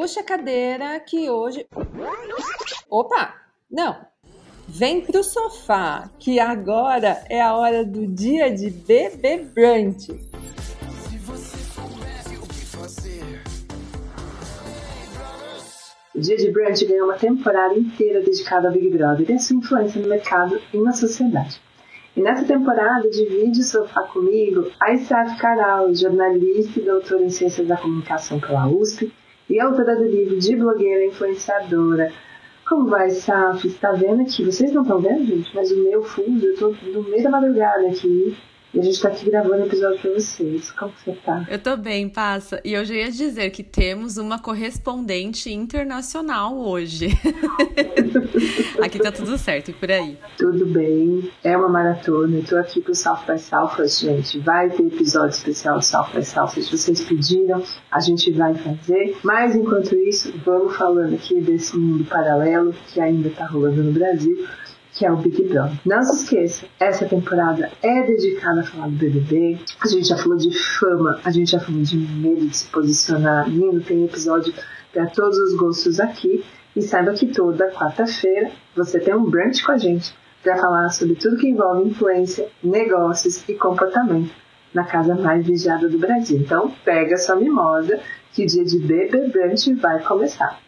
Puxa a cadeira que hoje. Opa! Não! Vem pro sofá, que agora é a hora do dia de bebê brunch. O Dia de Brunch ganhou uma temporada inteira dedicada ao Big Brother e a sua influência no mercado e na sociedade. E nessa temporada divide o sofá comigo a Isaf Caral, jornalista e doutora em Ciências da Comunicação pela USP e autora do livro de blogueira influenciadora. Como vai, Saf? Está vendo aqui? Vocês não estão vendo, gente? Mas o meu fundo, eu estou no meio da madrugada aqui e a gente tá aqui gravando o episódio pra vocês. Como você tá? Eu tô bem, passa. E eu já ia dizer que temos uma correspondente internacional hoje. aqui tá tudo certo, e por aí? Tudo bem. É uma maratona. Eu tô aqui pro South by Southwest, gente. Vai ter episódio especial do South by Southwest. Vocês pediram, a gente vai fazer. Mas enquanto isso, vamos falando aqui desse mundo paralelo que ainda tá rolando no Brasil que é o Big Brother. Não se esqueça, essa temporada é dedicada a falar do BBB. A gente já falou de fama, a gente já falou de medo de se posicionar. Lindo, tem episódio para todos os gostos aqui. E saiba que toda quarta-feira você tem um brunch com a gente para falar sobre tudo que envolve influência, negócios e comportamento na casa mais vigiada do Brasil. Então, pega sua mimosa que dia de BB Brunch vai começar.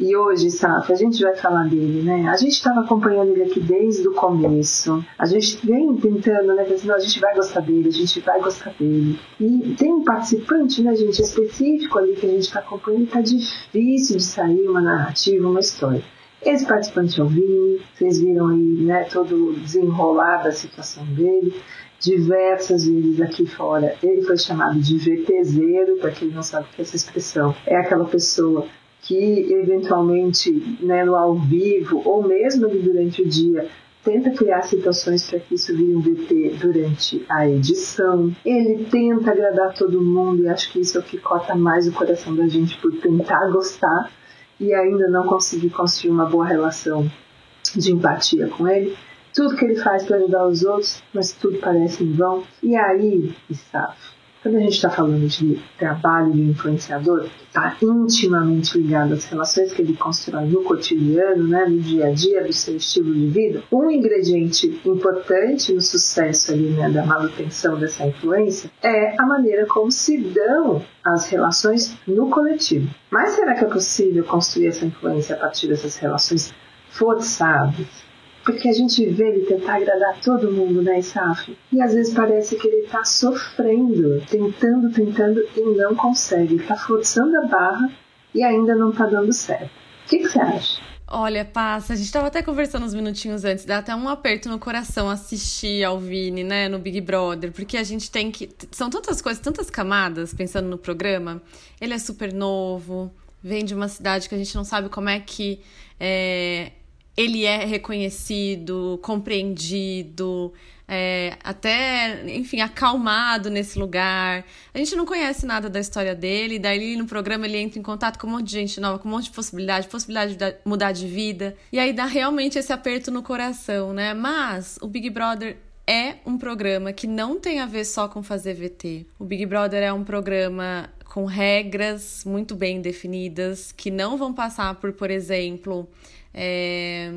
E hoje, Safa, a gente vai falar dele, né? A gente estava acompanhando ele aqui desde o começo. A gente vem tentando, né? Dizendo, a gente vai gostar dele, a gente vai gostar dele. E tem um participante, né, gente, específico ali que a gente está acompanhando e tá difícil de sair uma narrativa, uma história. Esse participante é o Vini, vocês viram aí, né, todo desenrolar da situação dele diversas vezes aqui fora. Ele foi chamado de VTZero, para quem não sabe o que é essa expressão. É aquela pessoa que eventualmente né, no ao vivo ou mesmo durante o dia tenta criar situações para que isso vire um VT durante a edição. Ele tenta agradar todo mundo e acho que isso é o que corta mais o coração da gente por tentar gostar e ainda não conseguir construir uma boa relação de empatia com ele. Tudo que ele faz para ajudar os outros, mas tudo parece em vão. E aí, está quando a gente está falando de trabalho de influenciador, está intimamente ligado às relações que ele constrói no cotidiano, né, no dia a dia do seu estilo de vida. Um ingrediente importante no sucesso ali, né, da manutenção dessa influência é a maneira como se dão as relações no coletivo. Mas será que é possível construir essa influência a partir dessas relações forçadas? Porque a gente vê ele tentar agradar todo mundo, né, Saf? E às vezes parece que ele tá sofrendo, tentando, tentando e não consegue. Ele tá forçando a barra e ainda não tá dando certo. O que, que você acha? Olha, passa, a gente tava até conversando uns minutinhos antes, dá até um aperto no coração assistir ao Vini, né, no Big Brother, porque a gente tem que. São tantas coisas, tantas camadas, pensando no programa. Ele é super novo, vem de uma cidade que a gente não sabe como é que é, ele é reconhecido, compreendido, é, até, enfim, acalmado nesse lugar. A gente não conhece nada da história dele, daí no programa ele entra em contato com um monte de gente nova, com um monte de possibilidade, possibilidade de mudar de vida. E aí dá realmente esse aperto no coração, né? Mas o Big Brother é um programa que não tem a ver só com fazer VT. O Big Brother é um programa com regras muito bem definidas que não vão passar por, por exemplo, é,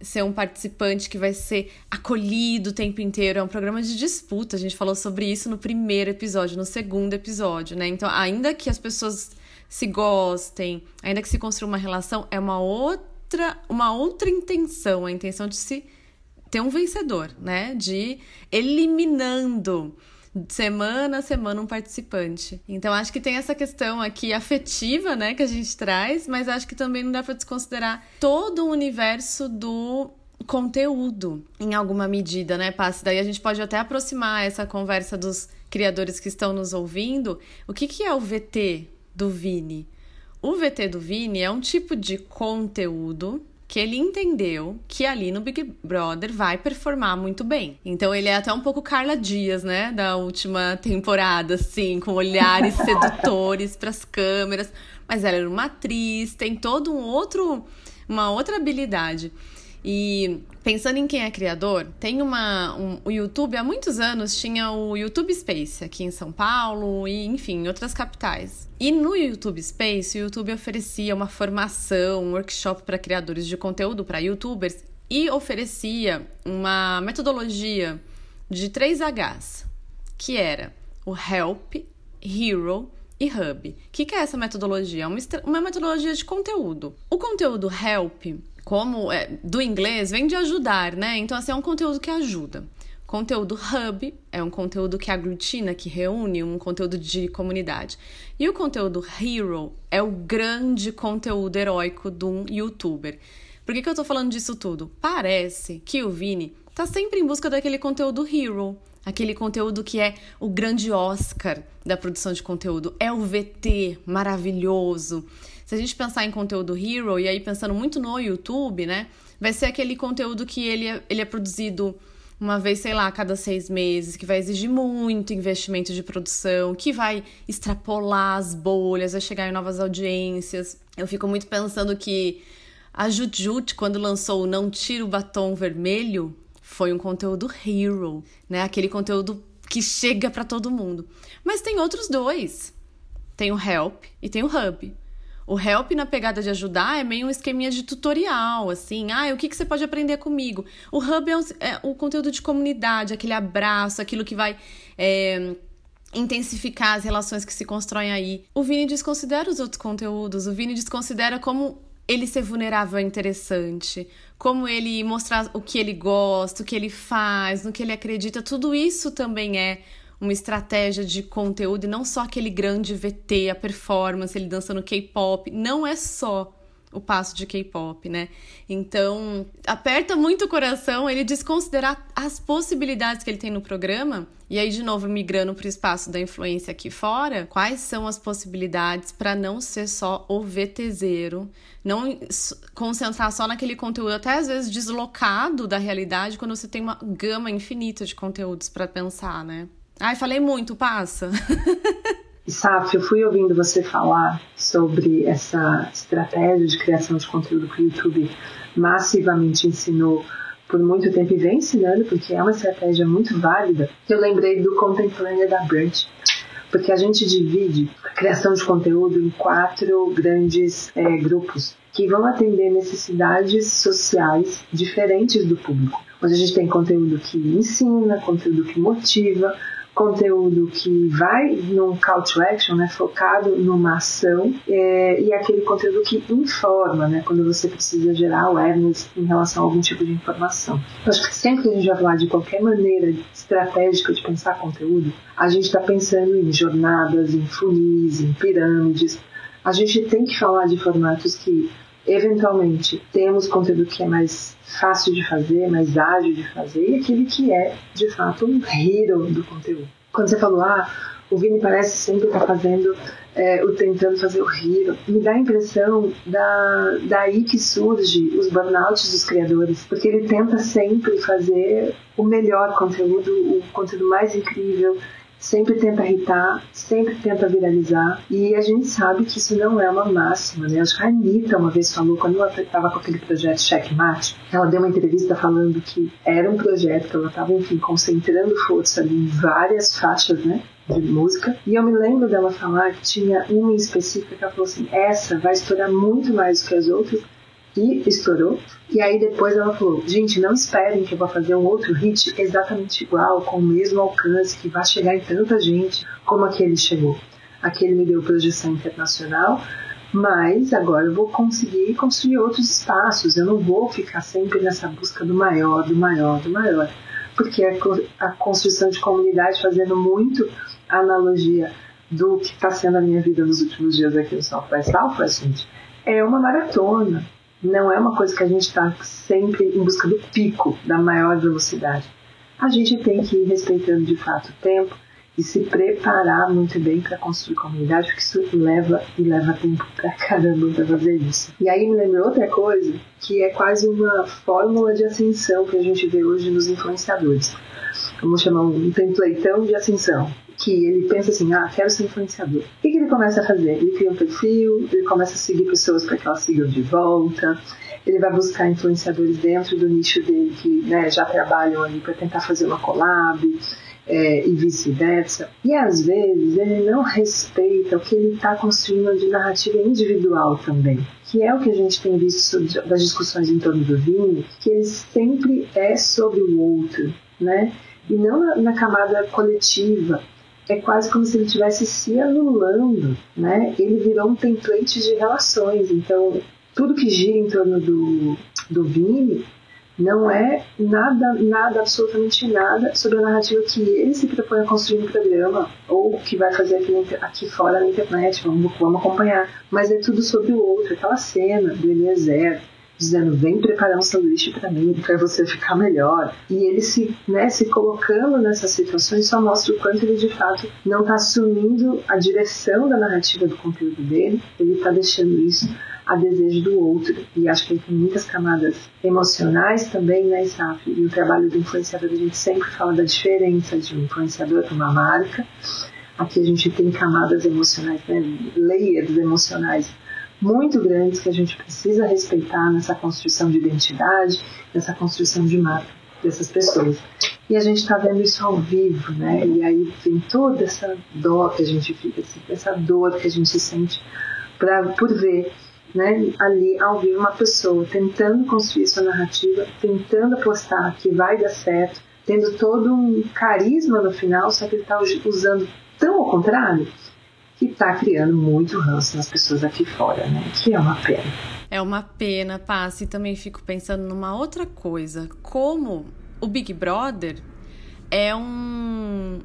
ser um participante que vai ser acolhido o tempo inteiro. É um programa de disputa. A gente falou sobre isso no primeiro episódio, no segundo episódio, né? Então, ainda que as pessoas se gostem, ainda que se construa uma relação, é uma outra, uma outra intenção, a intenção de se ter um vencedor, né? De eliminando semana a semana um participante. Então acho que tem essa questão aqui afetiva, né, que a gente traz, mas acho que também não dá para desconsiderar todo o universo do conteúdo em alguma medida, né, Passe? Daí a gente pode até aproximar essa conversa dos criadores que estão nos ouvindo. O que, que é o VT do Vini? O VT do Vini é um tipo de conteúdo que ele entendeu que ali no Big Brother vai performar muito bem. Então ele é até um pouco Carla Dias, né, da última temporada, assim, com olhares sedutores para as câmeras, mas ela era uma atriz, tem todo um outro uma outra habilidade. E pensando em quem é criador, tem uma. Um, o YouTube, há muitos anos, tinha o YouTube Space aqui em São Paulo e, enfim, em outras capitais. E no YouTube Space, o YouTube oferecia uma formação, um workshop para criadores de conteúdo, para youtubers, e oferecia uma metodologia de 3 Hs, que era o Help, Hero e Hub. O que, que é essa metodologia? É uma, uma metodologia de conteúdo. O conteúdo Help, como é, do inglês, vem de ajudar, né? Então, assim, é um conteúdo que ajuda. Conteúdo Hub é um conteúdo que aglutina, que reúne, um conteúdo de comunidade. E o conteúdo Hero é o grande conteúdo heróico de um youtuber. Por que, que eu tô falando disso tudo? Parece que o Vini tá sempre em busca daquele conteúdo Hero, aquele conteúdo que é o grande Oscar da produção de conteúdo, é o VT maravilhoso. Se a gente pensar em conteúdo hero, e aí pensando muito no YouTube, né? Vai ser aquele conteúdo que ele é, ele é produzido uma vez, sei lá, a cada seis meses, que vai exigir muito investimento de produção, que vai extrapolar as bolhas, vai chegar em novas audiências. Eu fico muito pensando que a Jujut, quando lançou o Não Tira o Batom Vermelho, foi um conteúdo hero, né? Aquele conteúdo que chega para todo mundo. Mas tem outros dois. Tem o Help e tem o Hub. O Help na pegada de ajudar é meio um esqueminha de tutorial, assim, ah, o que, que você pode aprender comigo? O Hub é, é o conteúdo de comunidade, aquele abraço, aquilo que vai é, intensificar as relações que se constroem aí. O Vini desconsidera os outros conteúdos, o Vini desconsidera como ele ser vulnerável é interessante, como ele mostrar o que ele gosta, o que ele faz, no que ele acredita, tudo isso também é uma estratégia de conteúdo e não só aquele grande VT, a performance, ele dançando K-pop, não é só o passo de K-pop, né? Então, aperta muito o coração ele desconsiderar as possibilidades que ele tem no programa. E aí, de novo, migrando para o espaço da influência aqui fora, quais são as possibilidades para não ser só o VTZero, não concentrar só naquele conteúdo, até às vezes deslocado da realidade, quando você tem uma gama infinita de conteúdos para pensar, né? Ai, falei muito, passa. Saf, eu fui ouvindo você falar sobre essa estratégia de criação de conteúdo que o YouTube massivamente ensinou por muito tempo e vem ensinando, porque é uma estratégia muito válida. Eu lembrei do Contemporânea da Brunch, porque a gente divide a criação de conteúdo em quatro grandes é, grupos que vão atender necessidades sociais diferentes do público. Onde a gente tem conteúdo que ensina, conteúdo que motiva, conteúdo que vai num call to action, né, focado numa ação, é, e aquele conteúdo que informa, né, quando você precisa gerar awareness em relação a algum tipo de informação. Eu acho que sempre que a gente vai falar de qualquer maneira estratégica de pensar conteúdo, a gente está pensando em jornadas, em funis, em pirâmides. A gente tem que falar de formatos que eventualmente temos conteúdo que é mais fácil de fazer, mais ágil de fazer, e aquele que é, de fato, um hero do conteúdo. Quando você falou, ah, o Vini parece sempre estar tá fazendo, é, o tentando fazer o hero, me dá a impressão da, daí que surge os burnouts dos criadores, porque ele tenta sempre fazer o melhor conteúdo, o conteúdo mais incrível, sempre tenta irritar, sempre tenta viralizar, e a gente sabe que isso não é uma máxima, né? Acho que a Anitta uma vez falou, quando ela estava com aquele projeto Checkmate, ela deu uma entrevista falando que era um projeto que ela estava, enfim, concentrando força em várias faixas, né? de música. E eu me lembro dela falar que tinha uma em específica que ela falou assim: essa vai estourar muito mais do que as outras, e estourou. E aí depois ela falou: gente, não esperem que eu vou fazer um outro hit exatamente igual, com o mesmo alcance, que vai chegar em tanta gente como aquele chegou. Aquele me deu projeção internacional, mas agora eu vou conseguir construir outros espaços. Eu não vou ficar sempre nessa busca do maior, do maior, do maior. Porque a, construção de comunidade, fazendo muito analogia do que está sendo a minha vida nos últimos dias aqui no South gente, é uma maratona não é uma coisa que a gente está sempre em busca do pico, da maior velocidade. A gente tem que ir respeitando de fato o tempo e se preparar muito bem para construir comunidade, porque isso leva e leva tempo pra caramba para fazer isso. E aí me lembrou outra coisa, que é quase uma fórmula de ascensão que a gente vê hoje nos influenciadores. vamos chamar um templateão de ascensão que ele pensa assim, ah, quero ser influenciador. O que, que ele começa a fazer? Ele cria um perfil, ele começa a seguir pessoas para que elas sigam de volta, ele vai buscar influenciadores dentro do nicho dele que né, já trabalham ali para tentar fazer uma collab, é, e vice-versa. E às vezes ele não respeita o que ele está construindo de narrativa individual também, que é o que a gente tem visto das discussões em torno do vinho, que ele sempre é sobre o outro, né? E não na, na camada coletiva, é quase como se ele estivesse se anulando, né? Ele virou um template de relações. Então, tudo que gira em torno do, do Vini não é nada, nada, absolutamente nada sobre a narrativa que ele se propõe a construir no programa ou que vai fazer aqui, aqui fora na internet. Vamos, vamos acompanhar. Mas é tudo sobre o outro. Aquela cena do Eliezer dizendo vem preparar um sanduíche para mim para você ficar melhor. E ele se né, se colocando nessas situações só mostra o quanto ele de fato não está assumindo a direção da narrativa do conteúdo dele ele está deixando isso a desejo do outro. E acho que ele tem muitas camadas emocionais também né Isaf? E o trabalho do influenciador a gente sempre fala da diferença de um influenciador para uma marca. Aqui a gente tem camadas emocionais né layers emocionais muito grandes que a gente precisa respeitar nessa construção de identidade, nessa construção de marca dessas pessoas. E a gente está vendo isso ao vivo, né? E aí tem toda essa dor que a gente fica, assim, essa dor que a gente sente pra, por ver né, ali ao vivo uma pessoa tentando construir sua narrativa, tentando apostar que vai dar certo, tendo todo um carisma no final, só que ele está usando tão ao contrário que está criando muito ranço nas pessoas aqui fora, né? Que é uma pena. É uma pena, Passe. E também fico pensando numa outra coisa. Como o Big Brother é um,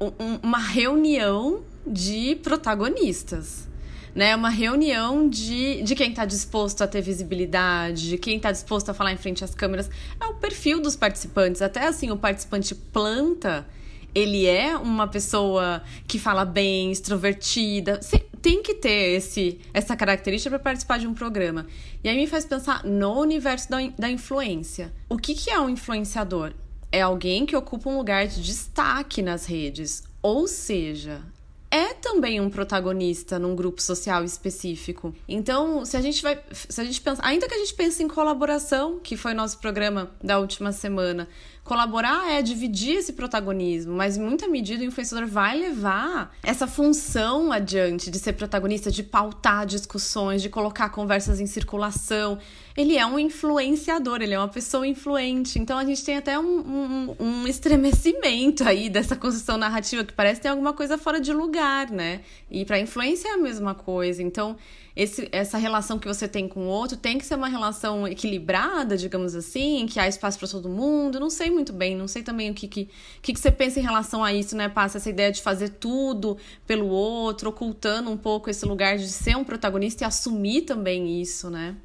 um uma reunião de protagonistas. Né, uma reunião de, de quem está disposto a ter visibilidade, de quem está disposto a falar em frente às câmeras. É o perfil dos participantes. Até assim, o participante planta ele é uma pessoa que fala bem, extrovertida. Tem que ter esse, essa característica para participar de um programa. E aí me faz pensar no universo da, da influência. O que, que é um influenciador? É alguém que ocupa um lugar de destaque nas redes. Ou seja, é também um protagonista num grupo social específico. Então, se a gente vai, se a gente pensa, ainda que a gente pense em colaboração, que foi nosso programa da última semana, Colaborar é dividir esse protagonismo, mas em muita medida o influenciador vai levar essa função adiante de ser protagonista, de pautar discussões, de colocar conversas em circulação. Ele é um influenciador, ele é uma pessoa influente. Então a gente tem até um, um, um estremecimento aí dessa construção narrativa que parece ter alguma coisa fora de lugar, né? E para influência é a mesma coisa. Então esse, essa relação que você tem com o outro tem que ser uma relação equilibrada, digamos assim, que há espaço para todo mundo. Não sei muito bem, não sei também o que, que, que, que você pensa em relação a isso, né, Passa? Essa ideia de fazer tudo pelo outro, ocultando um pouco esse lugar de ser um protagonista e assumir também isso, né?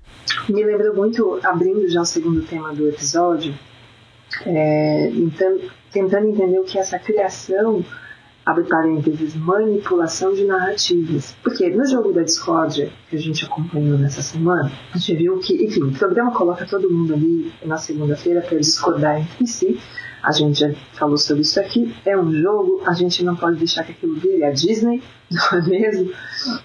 Me lembrou muito, abrindo já o segundo tema do episódio, é, então, tentando entender o que é essa criação abre parênteses, manipulação de narrativas. Porque no jogo da discórdia que a gente acompanhou nessa semana, a gente viu que, enfim, o programa coloca todo mundo ali na segunda-feira para discordar entre si. A gente já falou sobre isso aqui. É um jogo, a gente não pode deixar que aquilo vire a Disney, não é mesmo?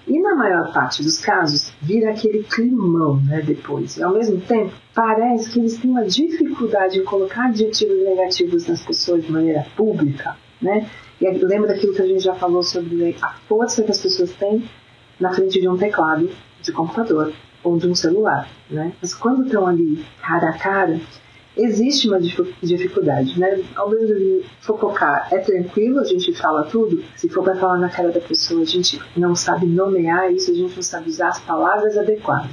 E na maior parte dos casos, vira aquele climão, né, depois. E ao mesmo tempo, parece que eles têm uma dificuldade em colocar adjetivos negativos nas pessoas de maneira pública, né? E lembra daquilo que a gente já falou sobre a força que as pessoas têm na frente de um teclado de computador ou de um celular, né? Mas quando estão ali cara a cara, existe uma dificuldade, né? Ao menos de fofocar é tranquilo, a gente fala tudo. Se for para falar na cara da pessoa, a gente não sabe nomear isso, a gente não sabe usar as palavras adequadas.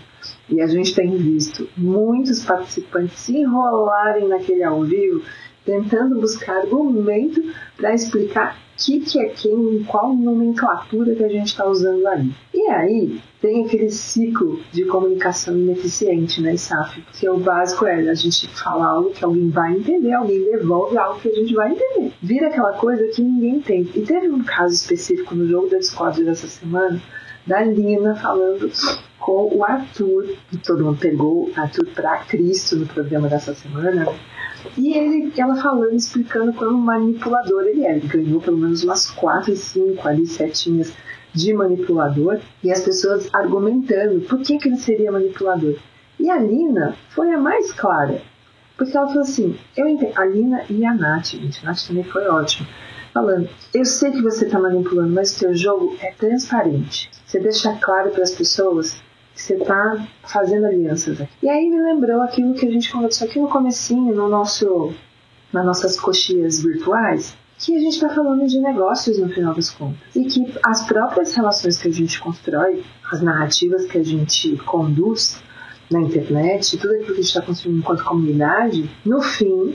E a gente tem visto muitos participantes se enrolarem naquele ao vivo tentando buscar argumento para explicar o que, que é quem, qual nomenclatura que a gente está usando ali. E aí tem aquele ciclo de comunicação ineficiente, né, SAF? Porque o básico é a gente fala algo que alguém vai entender, alguém devolve algo que a gente vai entender. Vira aquela coisa que ninguém entende. E teve um caso específico no jogo da Discord dessa semana, da Lina falando com o Arthur, que todo mundo pegou Arthur para Cristo no programa dessa semana, E ele, ela falando, explicando como manipulador ele é. Ele ganhou pelo menos umas quatro, cinco ali, setinhas de manipulador. E as pessoas argumentando por que, que ele seria manipulador. E a Lina foi a mais clara. Porque ela falou assim, eu entendo, a Lina e a Nath, gente, a Nath também foi ótima falando, eu sei que você está manipulando, mas seu jogo é transparente. Você deixa claro para as pessoas você está fazendo alianças. E aí me lembrou aquilo que a gente conversou aqui no comecinho, no nosso, nas nossas coxias virtuais, que a gente está falando de negócios no final das contas. E que as próprias relações que a gente constrói, as narrativas que a gente conduz na internet, tudo aquilo que a gente está construindo enquanto comunidade, no fim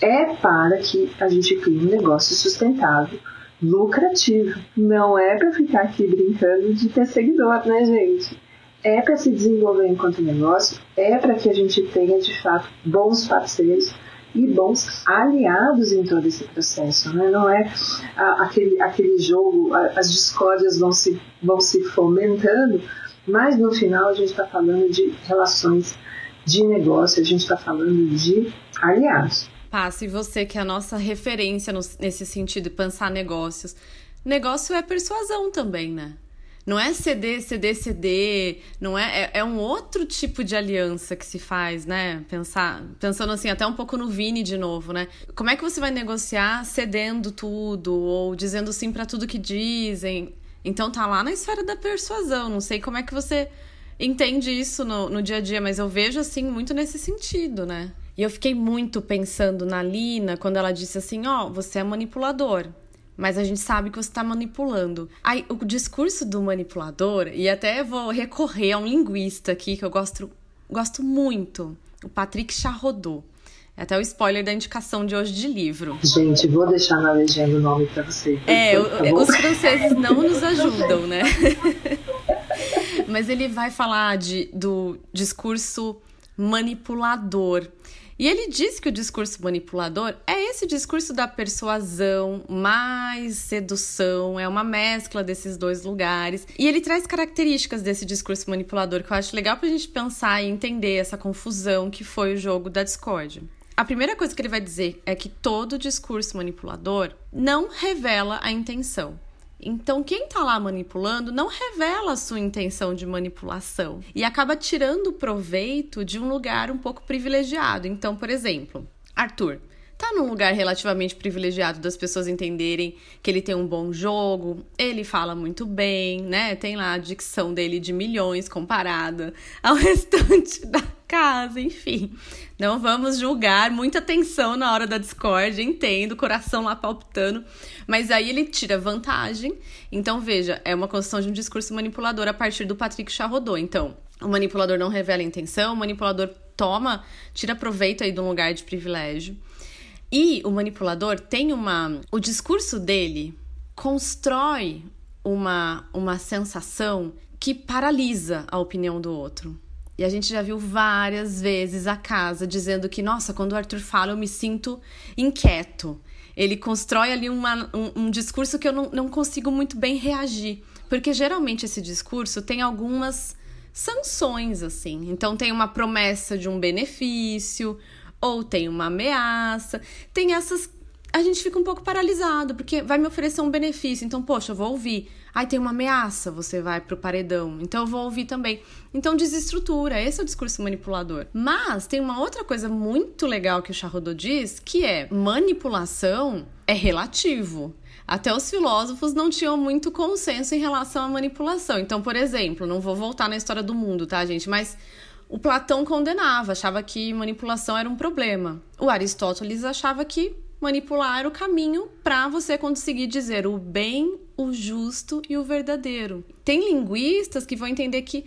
é para que a gente crie um negócio sustentável, lucrativo. Não é para ficar aqui brincando de ter seguidor, né, gente? É para se desenvolver enquanto negócio, é para que a gente tenha de fato bons parceiros e bons aliados em todo esse processo. Né? Não é aquele, aquele jogo, as discórdias vão se, vão se fomentando, mas no final a gente está falando de relações de negócio, a gente está falando de aliados. Passo, e você que é a nossa referência nesse sentido pensar negócios. Negócio é persuasão também, né? Não é CD, CD, CD, não é, é, é, um outro tipo de aliança que se faz, né? Pensar, pensando assim, até um pouco no Vini de novo, né? Como é que você vai negociar cedendo tudo ou dizendo sim para tudo que dizem? Então tá lá na esfera da persuasão. Não sei como é que você entende isso no, no dia a dia, mas eu vejo assim muito nesse sentido, né? E eu fiquei muito pensando na Lina quando ela disse assim: Ó, oh, você é manipulador. Mas a gente sabe que você está manipulando. Aí, o discurso do manipulador, e até vou recorrer a um linguista aqui que eu gosto, gosto muito, o Patrick Charrodot. É até o spoiler da indicação de hoje de livro. Gente, vou deixar na legenda o nome para vocês. É, tá os franceses não nos ajudam, né? Mas ele vai falar de, do discurso manipulador. E ele diz que o discurso manipulador é esse discurso da persuasão mais sedução, é uma mescla desses dois lugares. E ele traz características desse discurso manipulador que eu acho legal pra gente pensar e entender essa confusão que foi o jogo da Discord. A primeira coisa que ele vai dizer é que todo discurso manipulador não revela a intenção. Então, quem está lá manipulando não revela a sua intenção de manipulação e acaba tirando proveito de um lugar um pouco privilegiado. Então, por exemplo, Arthur tá num lugar relativamente privilegiado das pessoas entenderem que ele tem um bom jogo, ele fala muito bem, né? Tem lá a dicção dele de milhões comparada ao restante da casa, enfim. Não vamos julgar, muita tensão na hora da Discord, entendo, coração lá palpitando. Mas aí ele tira vantagem. Então, veja, é uma construção de um discurso manipulador a partir do Patrick Charrodot. Então, o manipulador não revela intenção, o manipulador toma, tira proveito aí de um lugar de privilégio. E o manipulador tem uma. O discurso dele constrói uma, uma sensação que paralisa a opinião do outro. E a gente já viu várias vezes a casa dizendo que, nossa, quando o Arthur fala, eu me sinto inquieto. Ele constrói ali uma, um, um discurso que eu não, não consigo muito bem reagir. Porque geralmente esse discurso tem algumas sanções, assim. Então tem uma promessa de um benefício, ou tem uma ameaça. Tem essas a gente fica um pouco paralisado, porque vai me oferecer um benefício. Então, poxa, eu vou ouvir. Ai, tem uma ameaça, você vai pro paredão. Então eu vou ouvir também. Então desestrutura, esse é o discurso manipulador. Mas tem uma outra coisa muito legal que o Charrodot diz, que é manipulação é relativo. Até os filósofos não tinham muito consenso em relação à manipulação. Então, por exemplo, não vou voltar na história do mundo, tá, gente? Mas o Platão condenava, achava que manipulação era um problema. O Aristóteles achava que manipular o caminho para você conseguir dizer o bem, o justo e o verdadeiro. Tem linguistas que vão entender que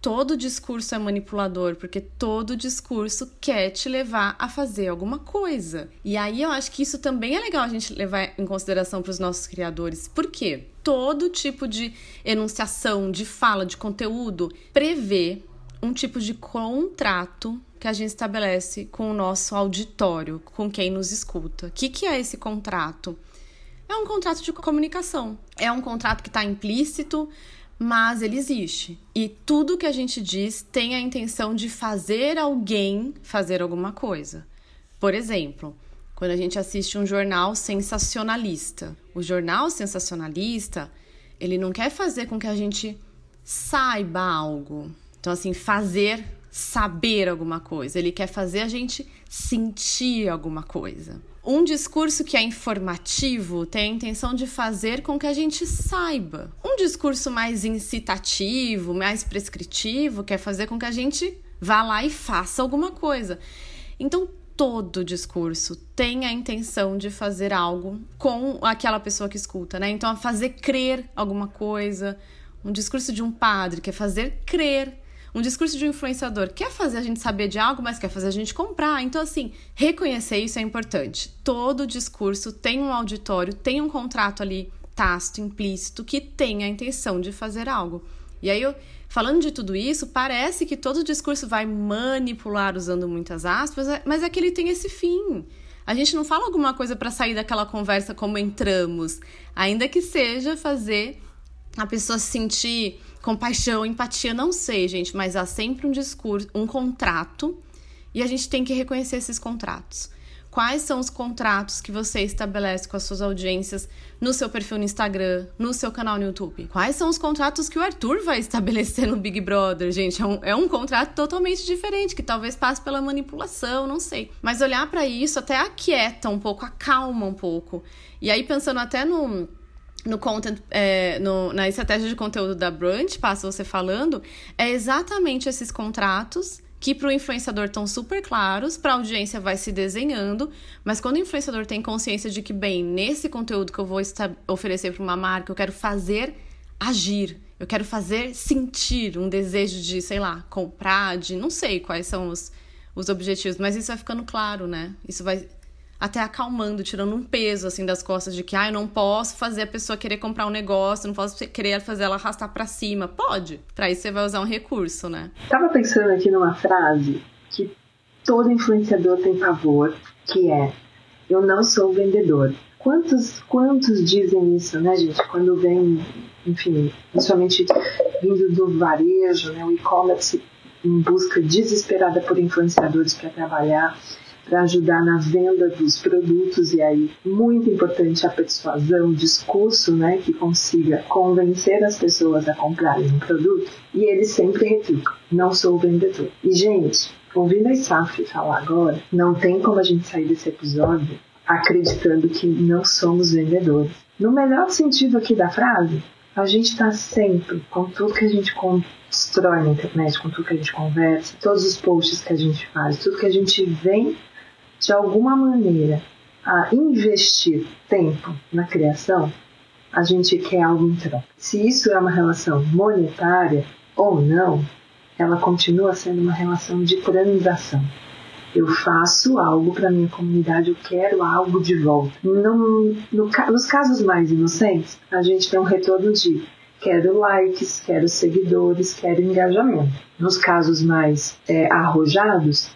todo discurso é manipulador, porque todo discurso quer te levar a fazer alguma coisa. E aí eu acho que isso também é legal a gente levar em consideração para os nossos criadores. Por quê? Todo tipo de enunciação, de fala, de conteúdo prevê um tipo de contrato que a gente estabelece com o nosso auditório, com quem nos escuta. O que, que é esse contrato? É um contrato de comunicação. É um contrato que está implícito, mas ele existe. E tudo que a gente diz tem a intenção de fazer alguém fazer alguma coisa. Por exemplo, quando a gente assiste um jornal sensacionalista. O jornal sensacionalista, ele não quer fazer com que a gente saiba algo. Então, assim, fazer saber alguma coisa, ele quer fazer a gente sentir alguma coisa. Um discurso que é informativo tem a intenção de fazer com que a gente saiba. Um discurso mais incitativo, mais prescritivo, quer fazer com que a gente vá lá e faça alguma coisa. Então, todo discurso tem a intenção de fazer algo com aquela pessoa que escuta, né? Então, fazer crer alguma coisa. Um discurso de um padre quer fazer crer um discurso de um influenciador quer fazer a gente saber de algo, mas quer fazer a gente comprar. Então, assim, reconhecer isso é importante. Todo discurso tem um auditório, tem um contrato ali tácito, implícito, que tem a intenção de fazer algo. E aí, eu, falando de tudo isso, parece que todo discurso vai manipular, usando muitas aspas, é, mas é que ele tem esse fim. A gente não fala alguma coisa para sair daquela conversa como entramos, ainda que seja fazer a pessoa se sentir compaixão, empatia, não sei, gente, mas há sempre um discurso, um contrato, e a gente tem que reconhecer esses contratos. Quais são os contratos que você estabelece com as suas audiências no seu perfil no Instagram, no seu canal no YouTube? Quais são os contratos que o Arthur vai estabelecer no Big Brother, gente? É um, é um contrato totalmente diferente, que talvez passe pela manipulação, não sei. Mas olhar para isso até aquieta um pouco, acalma um pouco. E aí, pensando até no no content, é, no, na estratégia de conteúdo da Brunch, passa você falando, é exatamente esses contratos que para o influenciador estão super claros, para a audiência vai se desenhando, mas quando o influenciador tem consciência de que, bem, nesse conteúdo que eu vou oferecer para uma marca, eu quero fazer agir, eu quero fazer sentir um desejo de, sei lá, comprar, de não sei quais são os, os objetivos, mas isso vai ficando claro, né? Isso vai até acalmando, tirando um peso assim das costas de que ah, eu não posso fazer a pessoa querer comprar um negócio, não posso querer fazer ela arrastar para cima. Pode. Para isso você vai usar um recurso, né? Tava pensando aqui numa frase que todo influenciador tem pavor, que é: eu não sou vendedor. Quantos, quantos dizem isso, né, gente? Quando vem, enfim, principalmente vindo do varejo, né, o e-commerce em busca desesperada por influenciadores para trabalhar para ajudar na venda dos produtos e aí muito importante a persuasão, o discurso, né, que consiga convencer as pessoas a comprarem um produto. E ele sempre replica: não sou vendedor. E gente, ouvindo a Saf falar agora, não tem como a gente sair desse episódio acreditando que não somos vendedores. No melhor sentido aqui da frase, a gente está sempre, com tudo que a gente constrói na internet, com tudo que a gente conversa, todos os posts que a gente faz, tudo que a gente vem de alguma maneira, a investir tempo na criação, a gente quer algo em troca. Se isso é uma relação monetária ou não, ela continua sendo uma relação de transação. Eu faço algo para minha comunidade, eu quero algo de volta. No, no, nos casos mais inocentes, a gente tem um retorno de quero likes, quero seguidores, quero engajamento. Nos casos mais é, arrojados,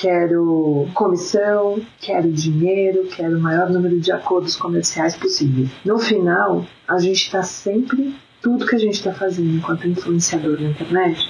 quero comissão, quero dinheiro, quero o maior número de acordos comerciais possível. No final, a gente está sempre, tudo que a gente está fazendo enquanto influenciador na internet,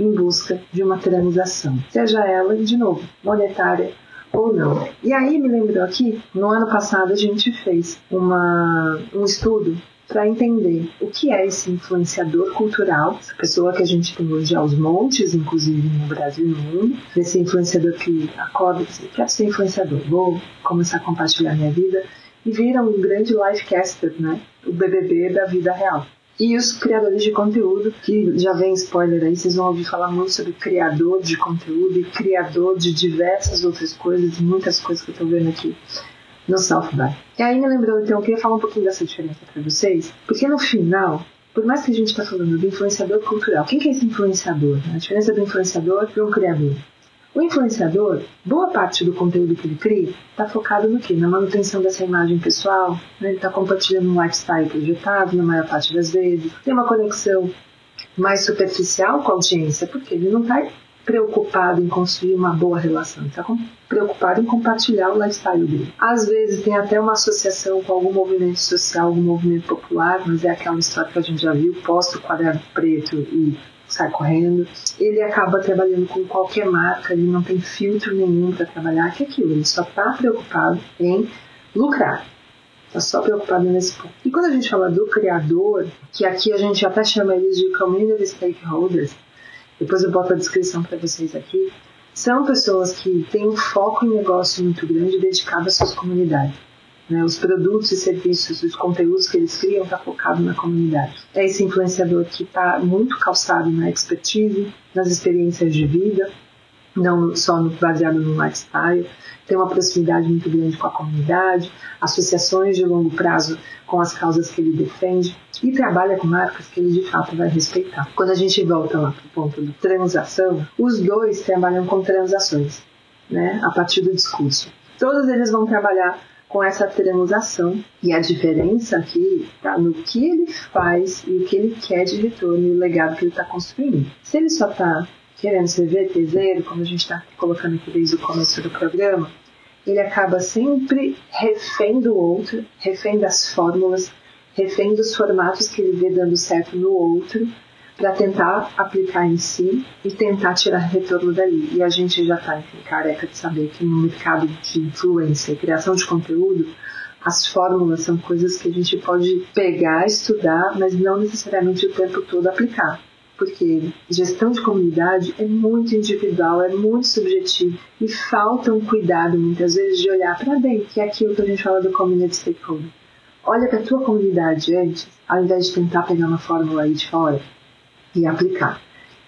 em busca de uma transação, seja ela, de novo, monetária ou não. E aí me lembrou aqui, no ano passado a gente fez uma, um estudo para entender o que é esse influenciador cultural, essa pessoa que a gente tem hoje aos montes, inclusive no Brasil e no mundo, esse influenciador que acorda e diz, quero ser influenciador, vou começar a compartilhar minha vida, e vira um grande lifecaster, né? O BBB da vida real. E os criadores de conteúdo, que já vem spoiler aí, vocês vão ouvir falar muito sobre criador de conteúdo e criador de diversas outras coisas, muitas coisas que eu tô vendo aqui no South By. E aí me lembrou, então, eu queria falar um pouquinho dessa diferença para vocês, porque no final, por mais que a gente está falando do influenciador cultural, quem que é esse influenciador? A diferença do influenciador para um criador. O influenciador, boa parte do conteúdo que ele cria está focado no quê? Na manutenção dessa imagem pessoal, né? ele está compartilhando um lifestyle projetado na maior parte das vezes, tem uma conexão mais superficial com a audiência, porque ele não está preocupado em construir uma boa relação, está preocupado em compartilhar o lifestyle dele. Às vezes tem até uma associação com algum movimento social, algum movimento popular, mas é aquela história que a gente já viu, posta o quaderno preto e sai correndo. Ele acaba trabalhando com qualquer marca, ele não tem filtro nenhum para trabalhar, que é aquilo, ele só está preocupado em lucrar. Está só preocupado nesse ponto. E quando a gente fala do criador, que aqui a gente até chama eles de community stakeholders, depois eu boto a descrição para vocês aqui, são pessoas que têm um foco em negócio muito grande dedicado às suas comunidades. Né? Os produtos e serviços, os conteúdos que eles criam está focado na comunidade. É esse influenciador que está muito calçado na expertise, nas experiências de vida, não só baseado no lifestyle, tem uma proximidade muito grande com a comunidade, associações de longo prazo com as causas que ele defende e trabalha com marcas que ele de fato vai respeitar. Quando a gente volta lá para o ponto da transação, os dois trabalham com transações, né, a partir do discurso. Todos eles vão trabalhar com essa transação e a diferença aqui está no que ele faz e o que ele quer de retorno e o legado que ele está construindo. Se ele só está querendo ser VTZero, como a gente está colocando aqui desde o começo do programa, ele acaba sempre refém do outro, refém das fórmulas, refém dos formatos que ele vê dando certo no outro, para tentar aplicar em si e tentar tirar retorno dali. E a gente já está careca de saber que no mercado de influência e criação de conteúdo, as fórmulas são coisas que a gente pode pegar, estudar, mas não necessariamente o tempo todo aplicar porque gestão de comunidade é muito individual, é muito subjetivo e falta um cuidado muitas vezes de olhar para dentro, que é aquilo que a gente fala do community stakeholder. Olha para a tua comunidade antes, ao invés de tentar pegar uma fórmula aí de fora e aplicar.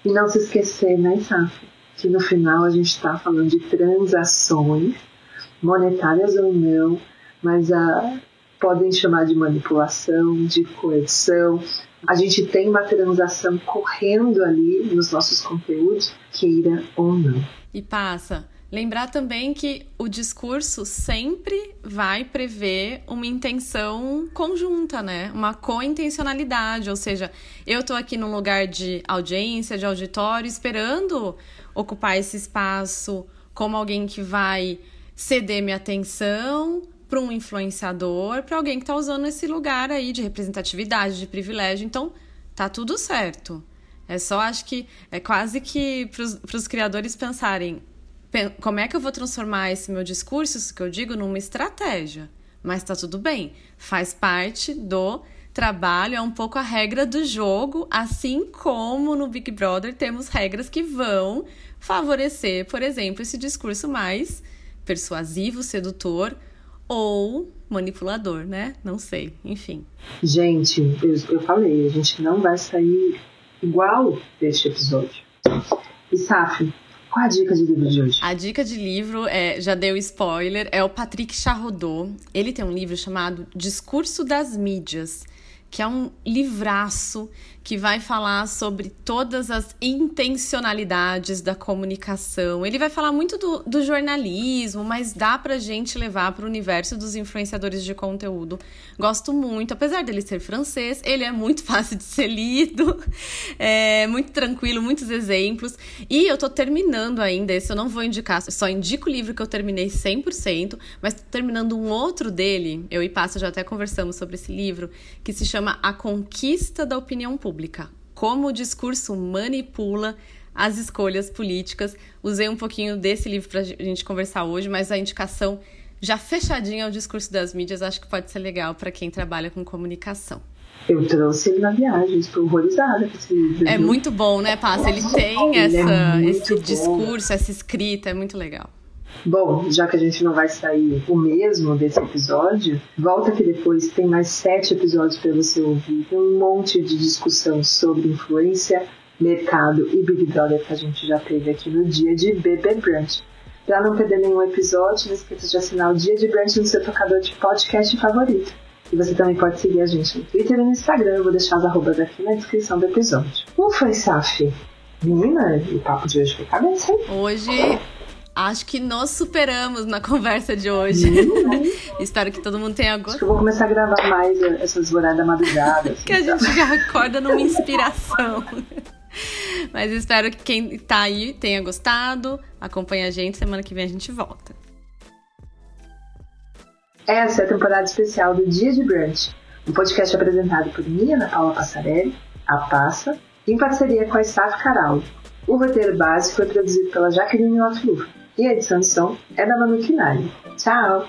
E não se esquecer, né, Saf, que no final a gente está falando de transações, monetárias ou não, mas a, podem chamar de manipulação, de coerção, a gente tem uma transação correndo ali nos nossos conteúdos, queira ou não. E passa. Lembrar também que o discurso sempre vai prever uma intenção conjunta, né? Uma co-intencionalidade, ou seja, eu estou aqui num lugar de audiência, de auditório, esperando ocupar esse espaço como alguém que vai ceder minha atenção, para um influenciador, para alguém que está usando esse lugar aí de representatividade, de privilégio. Então, tá tudo certo. É só, acho que é quase que para os criadores pensarem como é que eu vou transformar esse meu discurso, isso que eu digo, numa estratégia. Mas tá tudo bem, faz parte do trabalho, é um pouco a regra do jogo, assim como no Big Brother temos regras que vão favorecer, por exemplo, esse discurso mais persuasivo, sedutor, ou manipulador, né? Não sei, enfim. Gente, eu, eu falei, a gente não vai sair igual deste episódio. E Saf, qual a dica de livro de hoje? A dica de livro, é, já deu spoiler, é o Patrick Charrodot. Ele tem um livro chamado Discurso das Mídias, que é um livraço que vai falar sobre todas as intencionalidades da comunicação. Ele vai falar muito do, do jornalismo, mas dá pra gente levar para o universo dos influenciadores de conteúdo. Gosto muito, apesar dele ser francês, ele é muito fácil de ser lido, é muito tranquilo, muitos exemplos. E eu tô terminando ainda, esse eu não vou indicar, só indico o livro que eu terminei 100%, mas tô terminando um outro dele, eu e Passa já até conversamos sobre esse livro, que se chama A Conquista da Opinião Pública pública. Como o discurso manipula as escolhas políticas. Usei um pouquinho desse livro para a gente conversar hoje, mas a indicação já fechadinha ao discurso das mídias acho que pode ser legal para quem trabalha com comunicação. Eu trouxe ele na viagem, estou horrorizada com esse livro. É muito bom, né, Passa? Ele tem essa, é esse bom. discurso, essa escrita, é muito legal. Bom, já que a gente não vai sair o mesmo desse episódio, volta que depois tem mais sete episódios para você ouvir. Tem um monte de discussão sobre influência, mercado e Big Brother que a gente já teve aqui no dia de Bebê Brunch. Para não perder nenhum episódio, não esqueça de assinar o Dia de Brunch no seu tocador de podcast favorito. E você também pode seguir a gente no Twitter e no Instagram. Eu vou deixar as arrobas aqui na descrição do episódio. Como foi, Saf? Menina, o papo de hoje foi cabeça, hein? Hoje Acho que nós superamos na conversa de hoje. Espero que todo mundo tenha gostado. Acho que eu vou começar a gravar mais essas horários da madrugada. Assim, que a gente já acorda numa inspiração. Mas espero que quem tá aí tenha gostado. Acompanhe a gente. Semana que vem a gente volta. Essa é a temporada especial do Dia de Brunch, um podcast apresentado por mim, Ana Paula Passarelli, a Passa, em parceria com a Staff Caral. O roteiro básico foi produzido pela Jaqueline Lafleur e a edição de som é da Manu Kinari. Tchau!